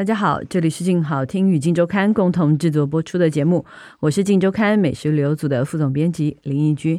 大家好，这里是静好听与静周刊共同制作播出的节目，我是静周刊美食旅游组的副总编辑林义君。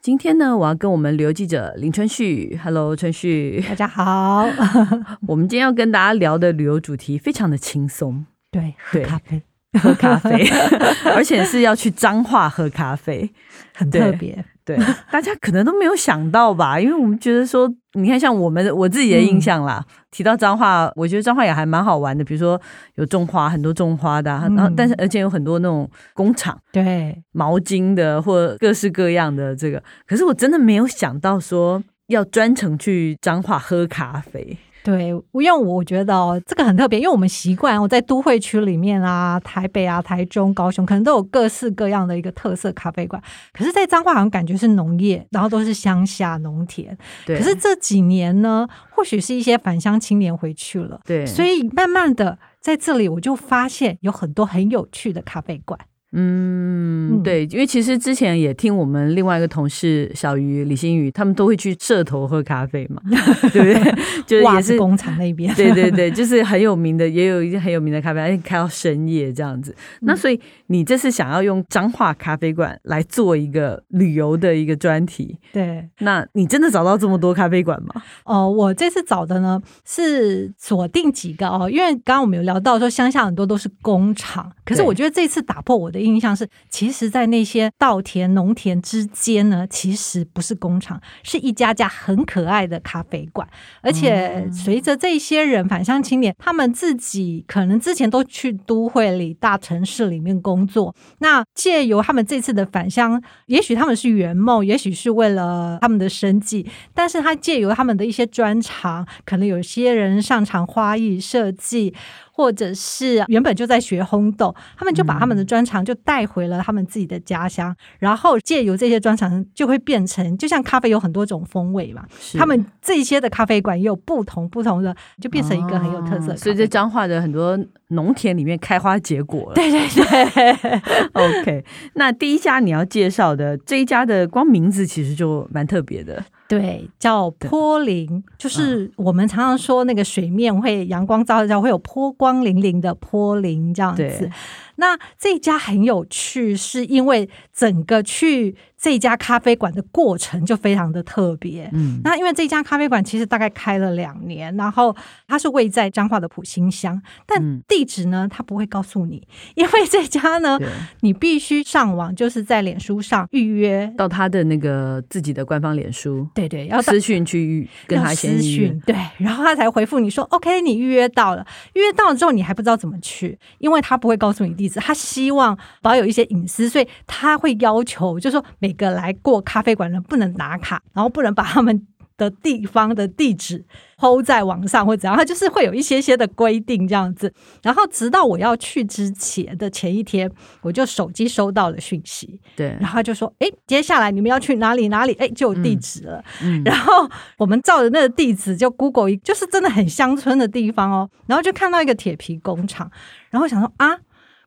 今天呢，我要跟我们旅游记者林春旭，Hello，春旭，大家好。我们今天要跟大家聊的旅游主题非常的轻松，对，喝咖啡，喝咖啡，而且是要去彰化喝咖啡，很特别。对，大家可能都没有想到吧？因为我们觉得说，你看，像我们我自己的印象啦，嗯、提到彰化，我觉得彰化也还蛮好玩的。比如说有种花，很多种花的、啊，然后、嗯、但是而且有很多那种工厂，对，毛巾的或各式各样的这个。可是我真的没有想到说要专程去彰化喝咖啡。对，因为我觉得哦，这个很特别，因为我们习惯我在都会区里面啊，台北啊、台中、高雄，可能都有各式各样的一个特色咖啡馆。可是，在彰化好像感觉是农业，然后都是乡下农田。对。可是这几年呢，或许是一些返乡青年回去了，对。所以慢慢的在这里，我就发现有很多很有趣的咖啡馆。嗯，对，因为其实之前也听我们另外一个同事小鱼李新宇，他们都会去社头喝咖啡嘛，对不对？就是也是工厂那边，对对对，就是很有名的，也有一些很有名的咖啡，而且开到深夜这样子。那所以你这次想要用彰化咖啡馆来做一个旅游的一个专题，对？那你真的找到这么多咖啡馆吗？哦，我这次找的呢是锁定几个哦，因为刚刚我们有聊到说乡下很多都是工厂，可是我觉得这次打破我的。印象是，其实，在那些稻田、农田之间呢，其实不是工厂，是一家家很可爱的咖啡馆。而且，随着这些人返乡青年，他们自己可能之前都去都会里、大城市里面工作，那借由他们这次的返乡，也许他们是圆梦，也许是为了他们的生计，但是他借由他们的一些专长，可能有些人擅长花艺设计。或者是原本就在学烘豆，他们就把他们的专长就带回了他们自己的家乡，嗯、然后借由这些专长，就会变成就像咖啡有很多种风味嘛，他们这些的咖啡馆也有不同不同的，就变成一个很有特色。所以这彰化的很多农田里面开花结果了。对对对，OK。那第一家你要介绍的这一家的光名字其实就蛮特别的。对，叫波林，就是我们常常说那个水面会阳光照照，会有波光粼粼的波林这样子。那这家很有趣，是因为整个去这家咖啡馆的过程就非常的特别。嗯，那因为这家咖啡馆其实大概开了两年，然后它是位在彰化的普兴乡，但地址呢，它不会告诉你，因为这家呢，你必须上网，就是在脸书上预约。到他的那个自己的官方脸书，对对，要私讯去跟他先私讯，对，然后他才回复你说 OK，你预约到了，预约到了之后你还不知道怎么去，因为他不会告诉你地址。他希望保有一些隐私，所以他会要求，就是说每个来过咖啡馆的人不能打卡，然后不能把他们的地方的地址 PO 在网上或者怎样，他就是会有一些些的规定这样子。然后直到我要去之前的前一天，我就手机收到了讯息，对，然后就说：“哎，接下来你们要去哪里哪里？哎，就有地址了。嗯”然后我们照着那个地址就 Google 一，就是真的很乡村的地方哦。然后就看到一个铁皮工厂，然后想说啊。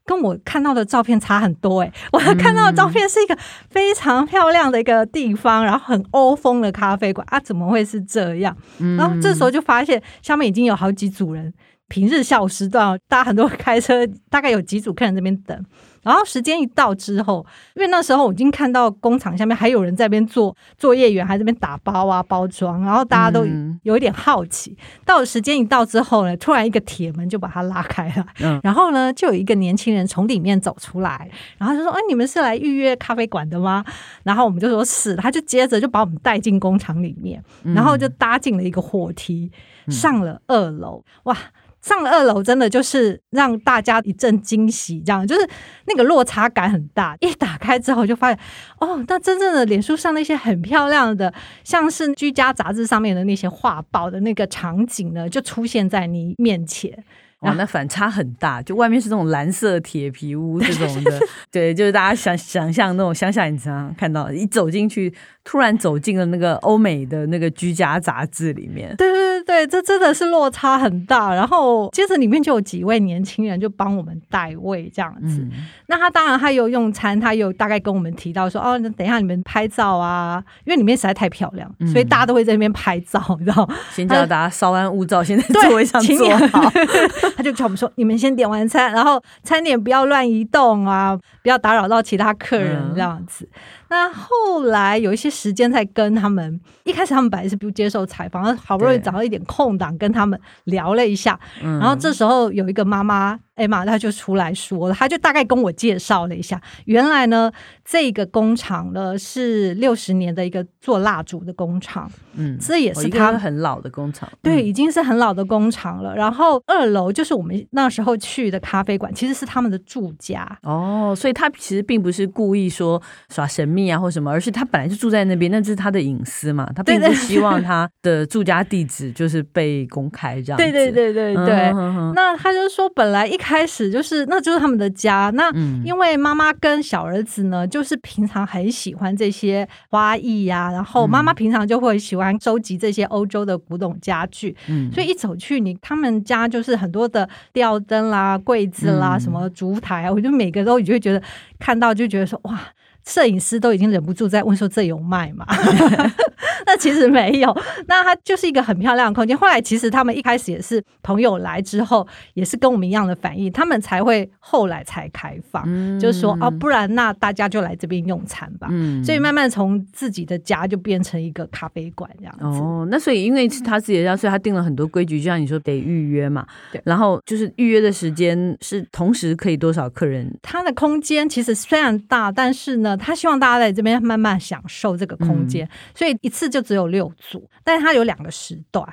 跟我看到的照片差很多哎、欸，我看到的照片是一个非常漂亮的一个地方，然后很欧风的咖啡馆啊，怎么会是这样？然后这时候就发现下面已经有好几组人，平日下午时段，大家很多开车，大概有几组客人在这边等。然后时间一到之后，因为那时候我已经看到工厂下面还有人在那边做作业员，还在那边打包啊包装，然后大家都有一点好奇。嗯、到了时间一到之后呢，突然一个铁门就把它拉开了，嗯、然后呢就有一个年轻人从里面走出来，然后就说：“哎，你们是来预约咖啡馆的吗？”然后我们就说是，他就接着就把我们带进工厂里面，然后就搭进了一个火梯，上了二楼，哇！上二楼，真的就是让大家一阵惊喜，这样就是那个落差感很大。一打开之后，就发现哦，那真正的脸书上那些很漂亮的，像是居家杂志上面的那些画报的那个场景呢，就出现在你面前。哇，那反差很大，就外面是那种蓝色铁皮屋这种的，对，就是大家想想象那种乡下，你常常看到一走进去，突然走进了那个欧美的那个居家杂志里面。对对对，这真的是落差很大。然后接着里面就有几位年轻人就帮我们代位这样子。嗯、那他当然他有用餐，他有大概跟我们提到说，哦，那等一下你们拍照啊，因为里面实在太漂亮，嗯、所以大家都会在那边拍照，你知道。先叫大家稍安勿躁，先在座位上坐好。他就叫我们说：“你们先点完餐，然后餐点不要乱移动啊，不要打扰到其他客人这样子。嗯”那后来有一些时间在跟他们，一开始他们本来是不接受采访，好不容易找到一点空档跟他们聊了一下，然后这时候有一个妈妈。艾玛，他就出来说了，他就大概跟我介绍了一下，原来呢，这个工厂呢是六十年的一个做蜡烛的工厂，嗯，这也是他很老的工厂，对，已经是很老的工厂了。然后二楼就是我们那时候去的咖啡馆，其实是他们的住家哦，所以他其实并不是故意说耍神秘啊或什么，而是他本来就住在那边，那这是他的隐私嘛，他并不希望他的住家地址就是被公开这样子，对对对对对，那他就说本来一。开始就是，那就是他们的家。那因为妈妈跟小儿子呢，就是平常很喜欢这些花艺呀、啊，然后妈妈平常就会喜欢收集这些欧洲的古董家具。嗯，所以一走去你他们家就是很多的吊灯啦、柜子啦、什么烛台啊，我就每个都你就会觉得看到就觉得说哇。摄影师都已经忍不住在问说：“这有卖吗？” 那其实没有，那它就是一个很漂亮的空间。后来其实他们一开始也是朋友来之后，也是跟我们一样的反应，他们才会后来才开放，嗯、就是说哦，不然那大家就来这边用餐吧。嗯、所以慢慢从自己的家就变成一个咖啡馆这样子。哦，那所以因为是他自己的家，所以他定了很多规矩，就像你说得预约嘛。对。然后就是预约的时间是同时可以多少客人？他的空间其实虽然大，但是呢。他希望大家在这边慢慢享受这个空间，嗯、所以一次就只有六组，但是他有两个时段。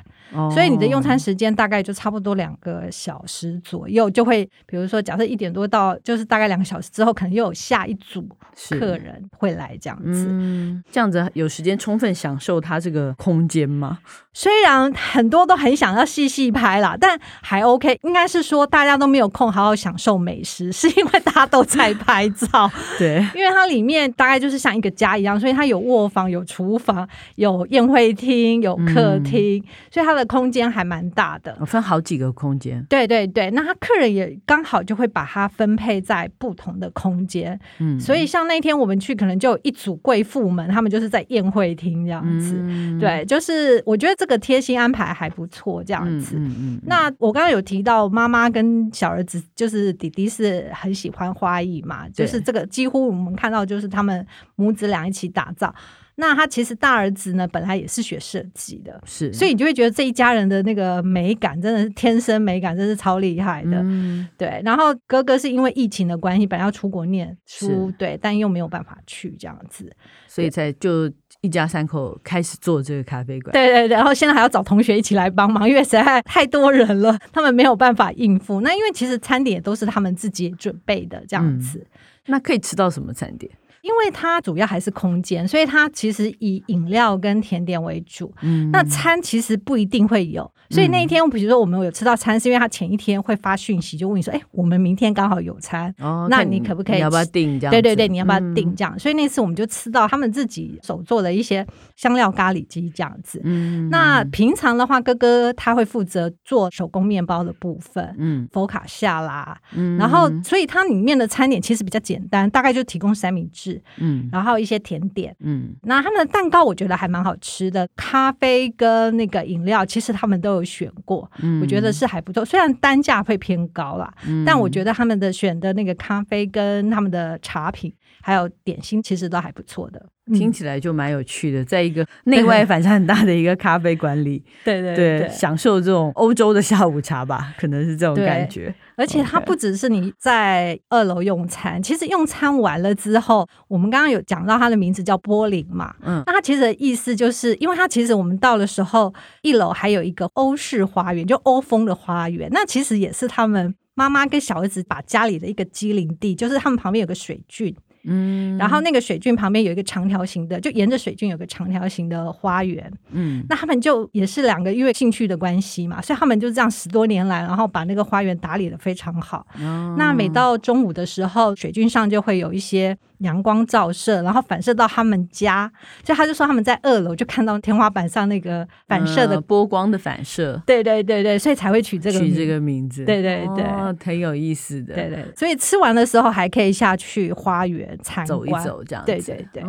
所以你的用餐时间大概就差不多两个小时左右，就会比如说假设一点多到，就是大概两个小时之后，可能又有下一组客人会来这样子。嗯，这样子有时间充分享受它这个空间吗？虽然很多都很想要细细拍啦，但还 OK。应该是说大家都没有空好好享受美食，是因为大家都在拍照。对，因为它里面大概就是像一个家一样，所以它有卧房、有厨房、有宴会厅、有客厅，嗯、所以它的。空间还蛮大的，分好几个空间。对对对，那他客人也刚好就会把它分配在不同的空间。嗯，所以像那天我们去，可能就有一组贵妇们，他们就是在宴会厅这样子。嗯、对，就是我觉得这个贴心安排还不错，这样子。嗯嗯。嗯，那我刚刚有提到妈妈跟小儿子，就是弟弟是很喜欢花艺嘛，就是这个几乎我们看到就是他们母子俩一起打造。那他其实大儿子呢，本来也是学设计的，是，所以你就会觉得这一家人的那个美感真的是天生美感，真是超厉害的，嗯、对。然后哥哥是因为疫情的关系，本来要出国念书，对，但又没有办法去这样子，所以才就一家三口开始做这个咖啡馆。对对对，然后现在还要找同学一起来帮忙，因为实在太多人了，他们没有办法应付。那因为其实餐点也都是他们自己准备的这样子，嗯、那可以吃到什么餐点？因为它主要还是空间，所以它其实以饮料跟甜点为主。嗯，那餐其实不一定会有。所以那一天，比如说我们有吃到餐，是因为他前一天会发讯息，就问你说：“哎，我们明天刚好有餐，那你可不可以？要不要订？这样？对对对，你要不要订？这样。所以那次我们就吃到他们自己手做的一些香料咖喱鸡这样子。嗯，那平常的话，哥哥他会负责做手工面包的部分，嗯，佛卡夏啦，嗯，然后所以它里面的餐点其实比较简单，大概就提供三明治，嗯，然后一些甜点，嗯，那他们的蛋糕我觉得还蛮好吃的，咖啡跟那个饮料其实他们都有。选过，我觉得是还不错。虽然单价会偏高啦，嗯、但我觉得他们的选的那个咖啡跟他们的茶品还有点心，其实都还不错的。听起来就蛮有趣的，在一个内外反差很大的一个咖啡馆里，对对对，对，享受这种欧洲的下午茶吧，可能是这种感觉。而且它不只是你在二楼用餐，其实用餐完了之后，我们刚刚有讲到它的名字叫波林嘛，嗯，那它其实的意思就是，因为它其实我们到的时候，一楼还有一个欧式花园，就欧风的花园，那其实也是他们妈妈跟小儿子把家里的一个机灵地，就是他们旁边有个水圳。嗯，然后那个水郡旁边有一个长条形的，就沿着水郡有个长条形的花园，嗯，那他们就也是两个因为兴趣的关系嘛，所以他们就这样十多年来，然后把那个花园打理的非常好。哦，那每到中午的时候，水郡上就会有一些阳光照射，然后反射到他们家，所以他就说他们在二楼就看到天花板上那个反射的、呃、波光的反射，对对对对，所以才会取这个取这个名字，对对对，哦，挺有意思的，对对，所以吃完的时候还可以下去花园走一走，这样子，对对对，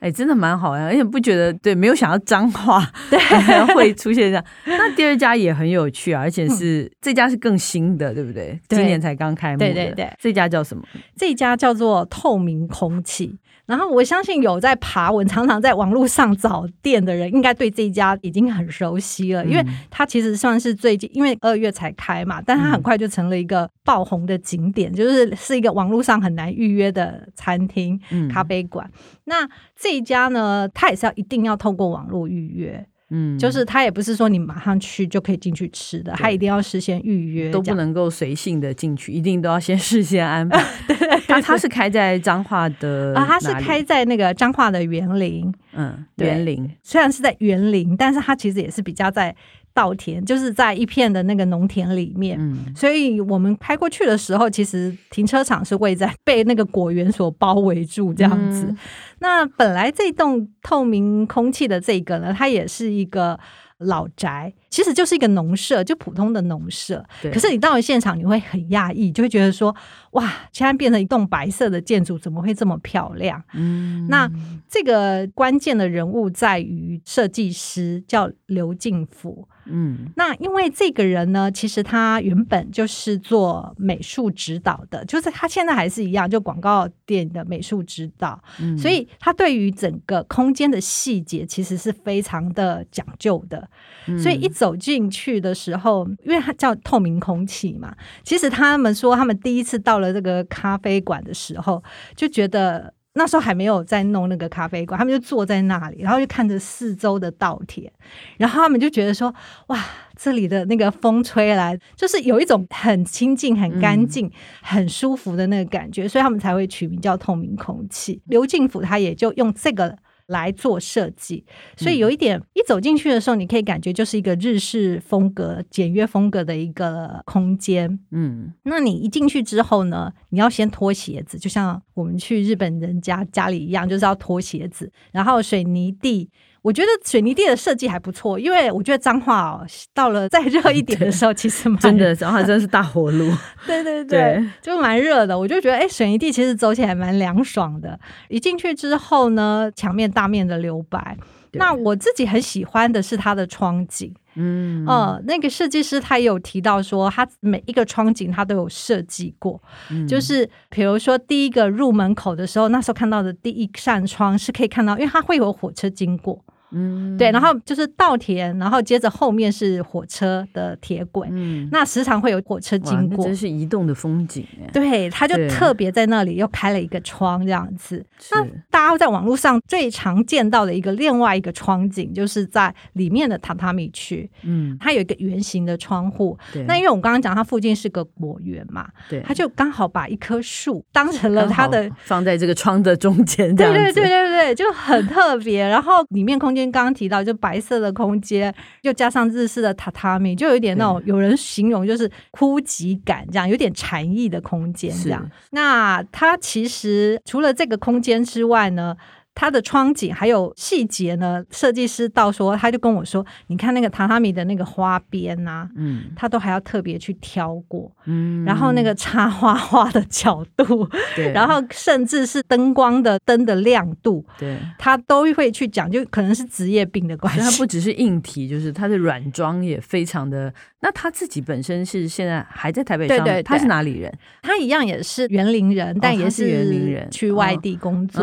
哎、欸，真的蛮好呀，而且不觉得对，没有想到脏话对 会出现这样。那第二家也很有趣啊，而且是、嗯、这家是更新的，对不对？对今年才刚开幕，对对对，这家叫什么？这家叫做透明空气。然后我相信有在爬文，常常在网络上找店的人，应该对这一家已经很熟悉了，因为它其实算是最近，因为二月才开嘛，但它很快就成了一个爆红的景点，就是是一个网络上很难预约的餐厅、咖啡馆。那这一家呢，它也是要一定要透过网络预约。嗯，就是他也不是说你马上去就可以进去吃的，他一定要事先预约，都不能够随性的进去，一定都要先事先安排。对，他他是开在彰化的啊，他是开在那个彰化的园林，嗯，园林。虽然是在园林，但是他其实也是比较在。稻田就是在一片的那个农田里面，嗯，所以我们开过去的时候，其实停车场是位在被那个果园所包围住这样子。嗯，那本来这栋透明空气的这个呢，它也是一个。老宅其实就是一个农舍，就普通的农舍。可是你到了现场，你会很讶异，就会觉得说：哇，现在变成一栋白色的建筑，怎么会这么漂亮？嗯，那这个关键的人物在于设计师，叫刘敬甫。嗯，那因为这个人呢，其实他原本就是做美术指导的，就是他现在还是一样，就广告店的美术指导。嗯，所以他对于整个空间的细节其实是非常的讲究的。嗯，所以一走进去的时候，因为他叫透明空气嘛，其实他们说他们第一次到了这个咖啡馆的时候，就觉得。那时候还没有在弄那个咖啡馆，他们就坐在那里，然后就看着四周的稻田，然后他们就觉得说：“哇，这里的那个风吹来，就是有一种很清净、很干净、嗯、很舒服的那个感觉，所以他们才会取名叫透明空气。”刘敬甫他也就用这个。来做设计，所以有一点，一走进去的时候，你可以感觉就是一个日式风格、简约风格的一个空间。嗯，那你一进去之后呢，你要先脱鞋子，就像我们去日本人家家里一样，就是要脱鞋子，然后水泥地。我觉得水泥地的设计还不错，因为我觉得彰化哦，到了再热一点的时候，其实蛮真的彰化真的是大火炉，对对对，对就蛮热的。我就觉得，哎，水泥地其实走起来蛮凉爽的。一进去之后呢，墙面大面的留白。那我自己很喜欢的是它的窗景，嗯，呃，那个设计师他也有提到说，他每一个窗景他都有设计过，嗯，就是比如说第一个入门口的时候，那时候看到的第一扇窗是可以看到，因为它会有火车经过。嗯，对，然后就是稻田，然后接着后面是火车的铁轨，嗯，那时常会有火车经过，真是移动的风景。对，他就特别在那里又开了一个窗，这样子。那大家在网络上最常见到的一个另外一个窗景，就是在里面的榻榻米区，嗯，它有一个圆形的窗户。对，那因为我们刚刚讲，它附近是个果园嘛，对，他就刚好把一棵树当成了他的放在这个窗的中间，对对对对对，就很特别。然后里面空间。刚刚提到，就白色的空间，又加上日式的榻榻米，就有一点那种有人形容就是枯寂感，这样有点禅意的空间，这样。那它其实除了这个空间之外呢？它的窗景还有细节呢，设计师到说，他就跟我说：“你看那个榻榻米的那个花边呐、啊，嗯，他都还要特别去挑过，嗯，然后那个插花花的角度，对，然后甚至是灯光的灯的亮度，对，他都会去讲，就可能是职业病的关系。它不只是硬体，就是它的软装也非常的。那他自己本身是现在还在台北上，对对对，他是哪里人？他一样也是园林人，但也是园林人去外地工作，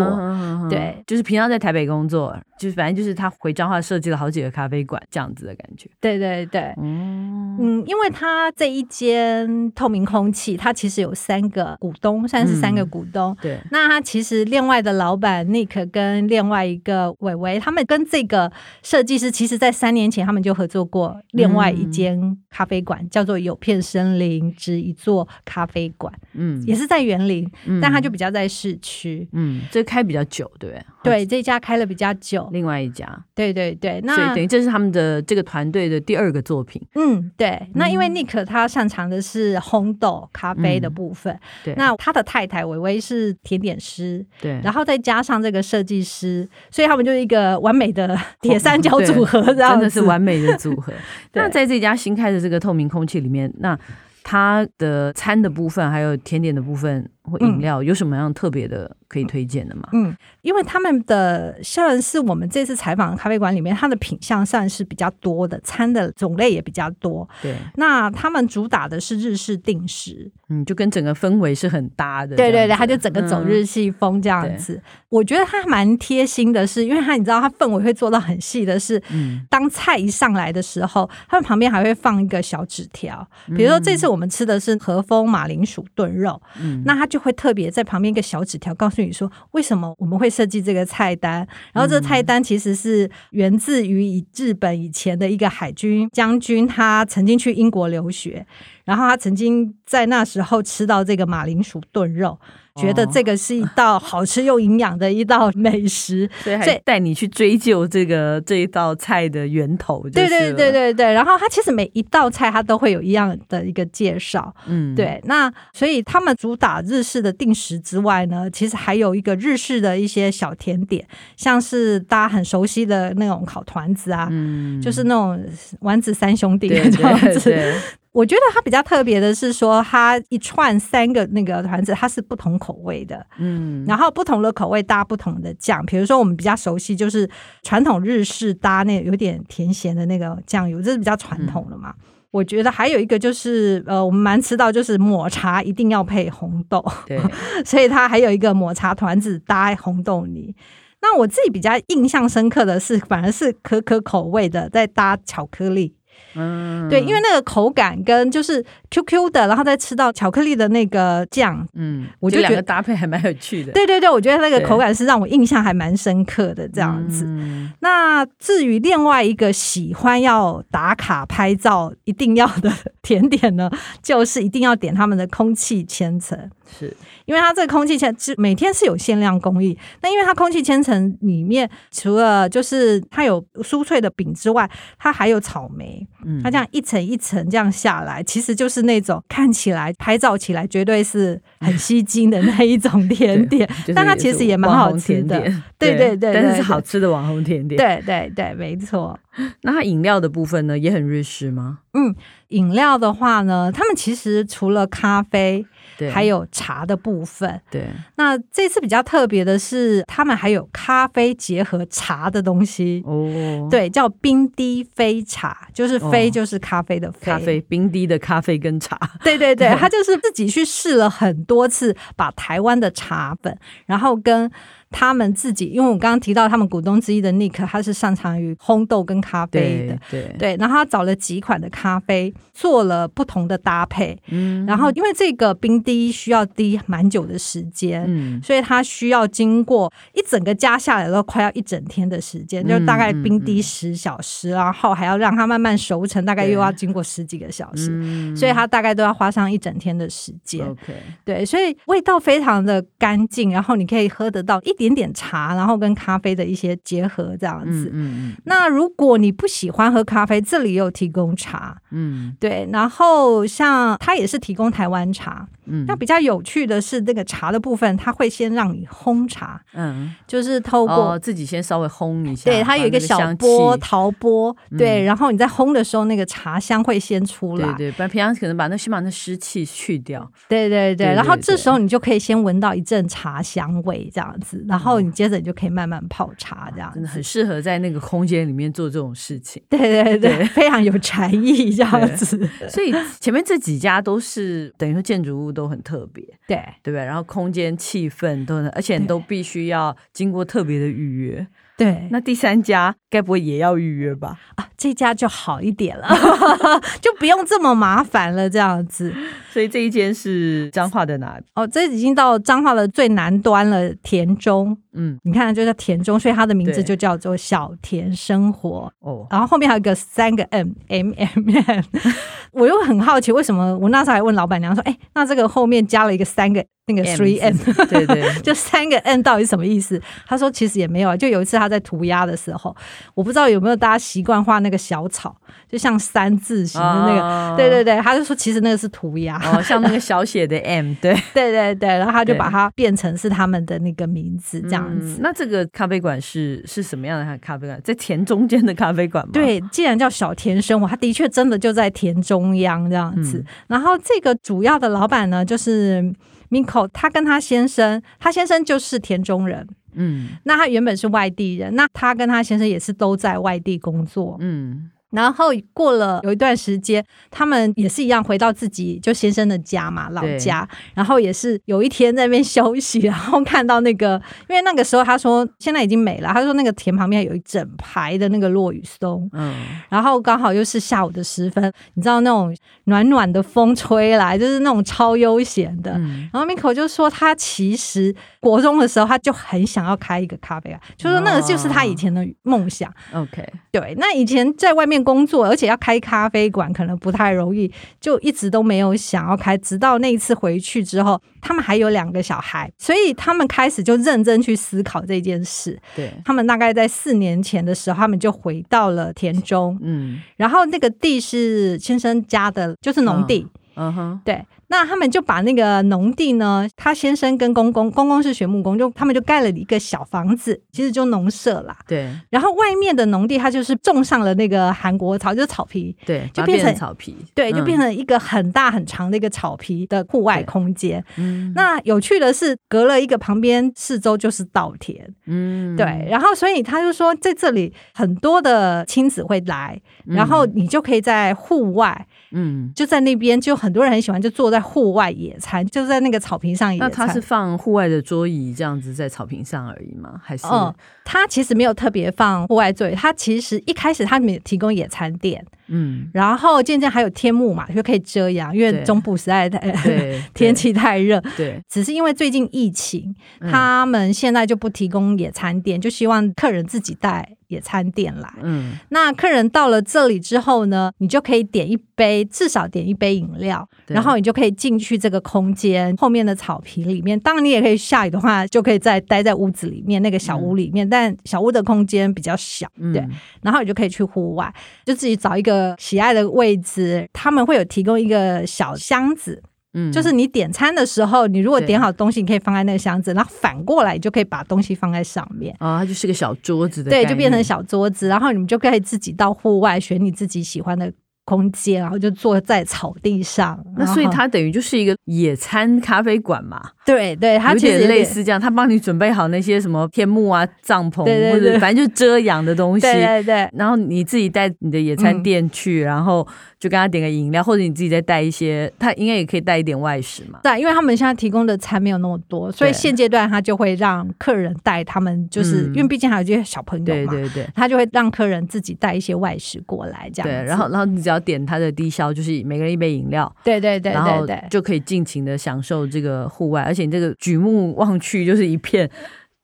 对。”就是平常在台北工作，就是反正就是他回彰化设计了好几个咖啡馆这样子的感觉。对对对，嗯嗯，因为他这一间透明空气，他其实有三个股东，算是三个股东。嗯、对，那他其实另外的老板 Nick 跟另外一个伟伟，他们跟这个设计师，其实在三年前他们就合作过另外一间咖啡馆，嗯、叫做有片森林之一座咖啡馆。嗯，也是在园林，嗯、但他就比较在市区。嗯，这开比较久，对不对？对，这家开了比较久。另外一家，对对对，那所以等于这是他们的这个团队的第二个作品。嗯，对。那因为 Nick 他擅长的是烘豆咖啡的部分，嗯、对。那他的太太薇薇是甜点师，对。然后再加上这个设计师，所以他们就是一个完美的 铁三角组合，这样真的是完美的组合。那在这家新开的这个透明空气里面，那它的餐的部分还有甜点的部分。或饮料有什么样特别的可以推荐的吗？嗯，因为他们的虽然是我们这次采访的咖啡馆里面，它的品相算是比较多的，餐的种类也比较多。对，那他们主打的是日式定食，嗯，就跟整个氛围是很搭的。对对对，他就整个走日系风这样子。嗯、我觉得他蛮贴心的是，因为他你知道他氛围会做到很细的是，嗯，当菜一上来的时候，他们旁边还会放一个小纸条，比如说这次我们吃的是和风马铃薯炖肉，嗯，那他就。会特别在旁边一个小纸条，告诉你说为什么我们会设计这个菜单。然后这个菜单其实是源自于以日本以前的一个海军将军，他曾经去英国留学，然后他曾经在那时候吃到这个马铃薯炖肉。觉得这个是一道好吃又营养的一道美食，所以还带你去追究这个这一道菜的源头。对对对对对，然后它其实每一道菜它都会有一样的一个介绍。嗯，对。那所以他们主打日式的定食之外呢，其实还有一个日式的一些小甜点，像是大家很熟悉的那种烤团子啊，嗯，就是那种丸子三兄弟 这样子。我觉得它比较特别的是说，它一串三个那个团子，它是不同口味的，嗯，然后不同的口味搭不同的酱，比如说我们比较熟悉就是传统日式搭那有点甜咸的那个酱油，这是比较传统的嘛。嗯、我觉得还有一个就是呃，我们蛮吃到就是抹茶一定要配红豆，对，所以它还有一个抹茶团子搭红豆泥。那我自己比较印象深刻的是，反而是可可口味的再搭巧克力。嗯，对，因为那个口感跟就是 QQ 的，然后再吃到巧克力的那个酱，嗯，我就觉得搭配还蛮有趣的。对对对，我觉得那个口感是让我印象还蛮深刻的这样子。嗯、那至于另外一个喜欢要打卡拍照一定要的 甜点呢，就是一定要点他们的空气千层。是因为它这个空气千层每天是有限量供应，那因为它空气千层里面除了就是它有酥脆的饼之外，它还有草莓，嗯，它这样一层一层这样下来，其实就是那种看起来拍照起来绝对是很吸睛的那一种甜 点，就是、但它其实也蛮好吃的，对对对，但是是好吃的网红甜点，对对对，没错。那它饮料的部分呢，也很日式吗？嗯，饮料的话呢，他们其实除了咖啡。对还有茶的部分，对。那这次比较特别的是，他们还有咖啡结合茶的东西哦，对，叫冰滴飞茶，就是啡就是咖啡的啡，咖啡冰滴的咖啡跟茶，对对对，他就是自己去试了很多次，把台湾的茶粉，然后跟。他们自己，因为我刚刚提到他们股东之一的 Nick，他是擅长于烘豆跟咖啡的，对。然后他找了几款的咖啡，做了不同的搭配。嗯，然后因为这个冰滴需要滴蛮久的时间，嗯，所以它需要经过一整个加下来都快要一整天的时间，嗯、就大概冰滴十小时，嗯、然后还要让它慢慢熟成，大概又要经过十几个小时，嗯、所以它大概都要花上一整天的时间。OK，对，所以味道非常的干净，然后你可以喝得到一。点点茶，然后跟咖啡的一些结合，这样子。嗯那如果你不喜欢喝咖啡，这里也有提供茶。嗯，对。然后像它也是提供台湾茶。嗯，那比较有趣的是，那个茶的部分，它会先让你烘茶，嗯，就是透过、哦、自己先稍微烘一下，对，它有一个小波陶波，对，然后你在烘的时候，那个茶香会先出来，对对，不然平常可能把那先把那湿气去掉，对对对，然后这时候你就可以先闻到一阵茶香味，这样子，然后你接着你就可以慢慢泡茶，这样子，真的很适合在那个空间里面做这种事情，对 对对，非常有禅意这样子，所以前面这几家都是等于说建筑物。都很特别，对对不对？然后空间、气氛都很，而且都必须要经过特别的预约。对，那第三家该不会也要预约吧？啊，这家就好一点了，就不用这么麻烦了，这样子。所以这一间是彰化的哪里？哦，这已经到彰化的最南端了，田中。嗯，你看，就叫田中，所以他的名字就叫做小田生活。哦，然后后面还有一个三个 M，M M M。我又很好奇，为什么我那时候还问老板娘说：“哎，那这个后面加了一个三个那个 three M，, 对对，就三个 N 到底什么意思？”他说：“其实也没有啊，就有一次他在涂鸦的时候，我不知道有没有大家习惯画那个小草，就像三字形的那个，哦、对对对，他就说其实那个是涂鸦，哦，像那个小写的 M，对。对对对，然后他就把它变成是他们的那个名字这样子。嗯、那这个咖啡馆是是什么样的咖啡馆？在田中间的咖啡馆吗？对，既然叫小田生活，他的确真的就在田中央这样子。嗯、然后这个主要的老板呢，就是 Miko，他跟他先生，他先生就是田中人。嗯，那他原本是外地人，那他跟他先生也是都在外地工作。嗯。然后过了有一段时间，他们也是一样回到自己就先生的家嘛，老家。然后也是有一天在那边休息，然后看到那个，因为那个时候他说现在已经没了。他说那个田旁边有一整排的那个落羽松，嗯，然后刚好又是下午的时分，你知道那种暖暖的风吹来，就是那种超悠闲的。嗯、然后 Miko 就说他其实国中的时候他就很想要开一个咖啡馆，就说那个就是他以前的梦想。哦、OK，对，那以前在外面。工作，而且要开咖啡馆，可能不太容易，就一直都没有想要开。直到那一次回去之后，他们还有两个小孩，所以他们开始就认真去思考这件事。对，他们大概在四年前的时候，他们就回到了田中，嗯，然后那个地是先生家的，就是农地，嗯哼，对。那他们就把那个农地呢，他先生跟公公，公公是学木工，就他们就盖了一个小房子，其实就农舍啦。对。然后外面的农地，他就是种上了那个韩国草，就是草皮。对，就变成，变成草皮。对，就变成一个很大很长的一个草皮的户外空间。嗯。那有趣的是，隔了一个旁边四周就是稻田。嗯。对，然后所以他就说，在这里很多的亲子会来，然后你就可以在户外。嗯，就在那边，就很多人很喜欢，就坐在户外野餐，就在那个草坪上野餐。那他是放户外的桌椅这样子在草坪上而已吗？还是？嗯，他其实没有特别放户外座椅，他其实一开始他没有提供野餐垫。嗯，然后渐渐还有天幕嘛，就可以遮阳，因为中部实在太 天气太热。对，只是因为最近疫情，他们现在就不提供野餐垫，就希望客人自己带野餐垫来。嗯，那客人到了这里之后呢，你就可以点一杯，至少点一杯饮料，然后你就可以进去这个空间后面的草皮里面。当然，你也可以下雨的话，就可以再待在屋子里面那个小屋里面，但小屋的空间比较小，对。然后你就可以去户外，就自己找一个。喜爱的位置，他们会有提供一个小箱子，嗯，就是你点餐的时候，你如果点好东西，你可以放在那个箱子，然后反过来就可以把东西放在上面。啊，它就是个小桌子的，对，就变成小桌子，然后你们就可以自己到户外选你自己喜欢的空间，然后就坐在草地上。那所以它等于就是一个野餐咖啡馆嘛。对对，它有点类似这样，他帮你准备好那些什么天幕啊、帐篷，对对对，或者反正就遮阳的东西。对对对。然后你自己带你的野餐垫去，嗯、然后就跟他点个饮料，或者你自己再带一些，他应该也可以带一点外食嘛。对，因为他们现在提供的餐没有那么多，所以现阶段他就会让客人带他们，就是、嗯、因为毕竟还有这些小朋友嘛，对对对，他就会让客人自己带一些外食过来，这样。对，然后然后你只要点他的低消，就是每个人一杯饮料。对对对对对，然后就可以尽情的享受这个户外，而且你这个举目。望去就是一片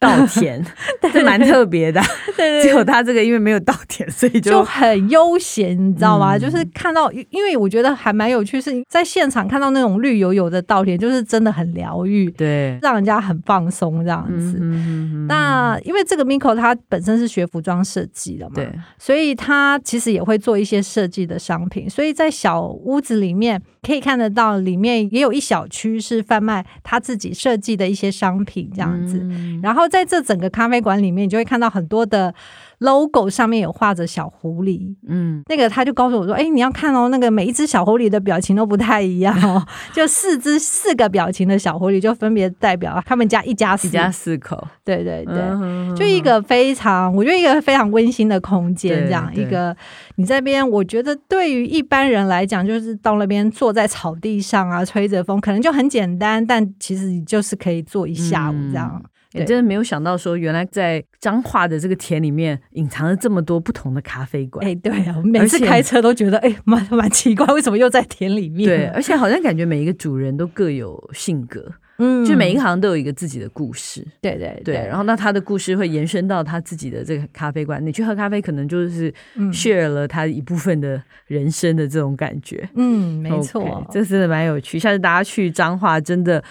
稻田，这蛮特别的。对 对，只有他这个，因为没有稻田，所以就，就很悠闲，你知道吗？嗯、就是看到，因为我觉得还蛮有趣，是在现场看到那种绿油油的稻田，就是真的很疗愈，对，让人家很放松这样子。嗯、那因为这个 Miko 他本身是学服装设计的嘛，对，所以他其实也会做一些设计的商品，所以在小屋子里面可以看得到，里面也有一小区是贩卖他自己设计的一些商品这样子，嗯、然后。在这整个咖啡馆里面，你就会看到很多的 logo 上面有画着小狐狸。嗯，那个他就告诉我说：“哎，你要看哦，那个每一只小狐狸的表情都不太一样哦，就四只四个表情的小狐狸，就分别代表他们家一家四一家四口。对对对，嗯、就一个非常，我觉得一个非常温馨的空间，这样。一个你在那边，我觉得对于一般人来讲，就是到那边坐在草地上啊，吹着风，可能就很简单，但其实你就是可以坐一下午这样。嗯”也真的没有想到，说原来在彰化的这个田里面隐藏了这么多不同的咖啡馆。哎，对啊，我每次开车都觉得，哎，蛮蛮奇怪，为什么又在田里面？对，而且好像感觉每一个主人都各有性格，嗯，就每一个好像都有一个自己的故事。对对对，然后那他的故事会延伸到他自己的这个咖啡馆。你去喝咖啡，可能就是 share 了他一部分的人生的这种感觉。嗯，没错，okay, 这真的蛮有趣。下次大家去彰化，真的。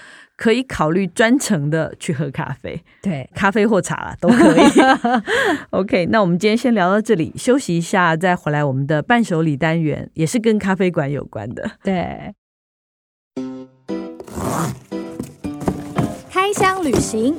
可以考虑专程的去喝咖啡，对，咖啡或茶啦都可以。OK，那我们今天先聊到这里，休息一下，再回来我们的伴手礼单元，也是跟咖啡馆有关的。对，开箱旅行。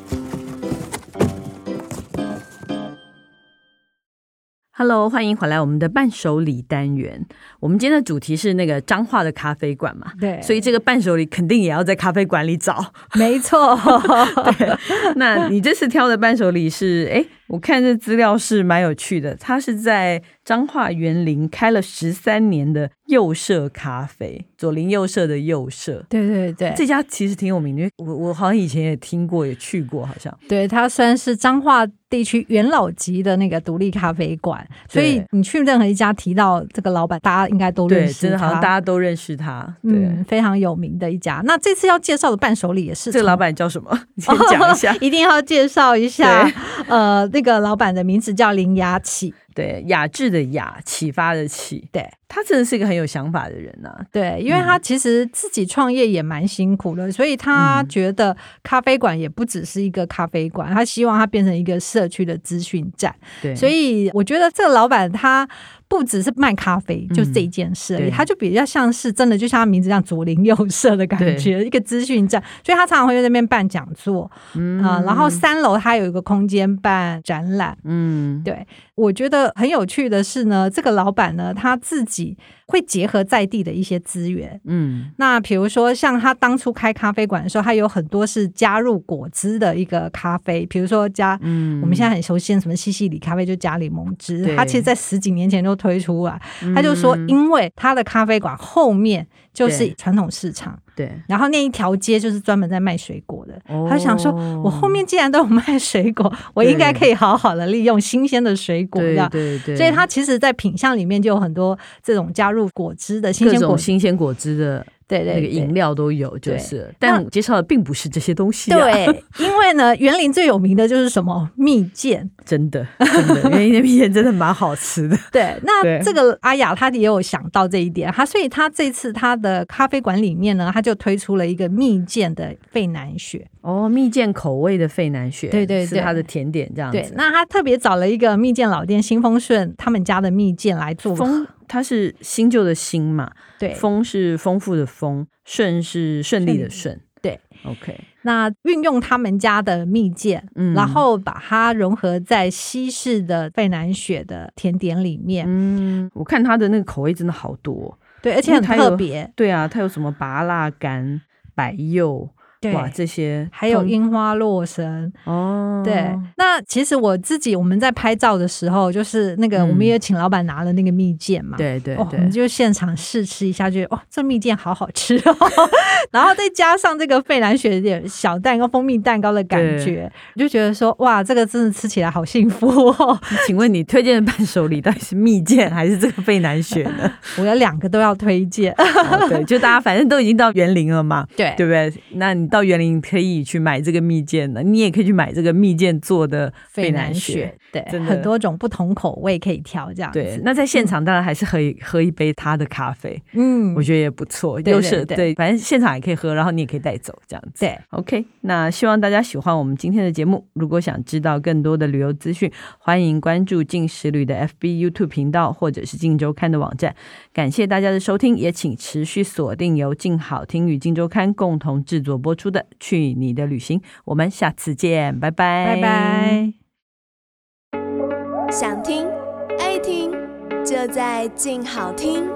Hello，欢迎回来我们的伴手礼单元。我们今天的主题是那个彰化的咖啡馆嘛，对，所以这个伴手礼肯定也要在咖啡馆里找。没错，对。那你这次挑的伴手礼是？哎，我看这资料是蛮有趣的，他是在彰化园林开了十三年的右舍咖啡，左邻右舍的右舍。对对对，这家其实挺有名的，因为我我好像以前也听过，也去过，好像。对，它算是彰化地区元老级的那个独立咖啡馆，所以你去任何一家提到这个老板，大家应该都认识，真的好像大家都认识他，对，嗯，非常有名的一家。那这次要介绍的伴手礼也是，这个老板叫什么？你先讲一下，一定要介绍一下。呃，那个老板的名字叫林雅启。对，雅致的雅，启发的启。对，他真的是一个很有想法的人呐、啊。对，因为他其实自己创业也蛮辛苦的，所以他觉得咖啡馆也不只是一个咖啡馆，他希望它变成一个社区的资讯站。对，所以我觉得这个老板他。不只是卖咖啡，就这一件事而已，他就比较像是真的，就像他名字这样左邻右舍的感觉，一个资讯站。所以他常常会在那边办讲座，嗯。啊，然后三楼他有一个空间办展览，嗯，对。我觉得很有趣的是呢，这个老板呢，他自己会结合在地的一些资源，嗯，那比如说像他当初开咖啡馆的时候，他有很多是加入果汁的一个咖啡，比如说加，嗯，我们现在很熟悉的什么西西里咖啡就加柠檬汁，他其实在十几年前就推出啊，他就说，因为他的咖啡馆后面就是传统市场。对，然后那一条街就是专门在卖水果的。哦、他想说，我后面既然都有卖水果，我应该可以好好的利用新鲜的水果，对对对。所以他其实，在品相里面就有很多这种加入果汁的新鲜果、新鲜果汁的。对对，那个饮料都有，就是，但我介绍的并不是这些东西。对，因为呢，园林最有名的就是什么蜜饯，真的，真的，园林的蜜饯真的蛮好吃的。对，那这个阿雅她也有想到这一点，她所以她这次她的咖啡馆里面呢，她就推出了一个蜜饯的费南雪。哦，蜜饯口味的费南雪，对对对，是它的甜点这样子。对，那她特别找了一个蜜饯老店新丰顺他们家的蜜饯来做。它是新旧的新嘛？对，丰是丰富的丰，顺是顺利的顺。对，OK。那运用他们家的蜜饯，嗯，然后把它融合在西式的费南雪的甜点里面。嗯，我看它的那个口味真的好多，对，而且很特别。对啊，它有什么芭乐干、白柚。对哇，这些还有樱花洛神哦。对，那其实我自己我们在拍照的时候，就是那个我们也请老板拿了那个蜜饯嘛，对对对，我们就现场试吃一下，觉得哇，这蜜饯好好吃哦。然后再加上这个费南雪点小蛋糕、蜂蜜蛋糕的感觉，我就觉得说哇，这个真的吃起来好幸福哦。请问你推荐的伴手礼到底是蜜饯还是这个费南雪呢？我有两个都要推荐。对，就大家反正都已经到园林了嘛，对对不对？那你。到园林可以去买这个蜜饯的，你也可以去买这个蜜饯做的费南雪。对，很多种不同口味可以挑，这样子。对，那在现场当然还是喝一喝一杯他的咖啡，嗯，我觉得也不错，对对就是对对，反正现场也可以喝，然后你也可以带走这样子。对，OK，那希望大家喜欢我们今天的节目。如果想知道更多的旅游资讯，欢迎关注静食旅的 FB、YouTube 频道，或者是静周刊的网站。感谢大家的收听，也请持续锁定由静好听与静周刊共同制作播出的《去你的旅行》，我们下次见，拜拜，拜拜。想听爱听，就在静好听。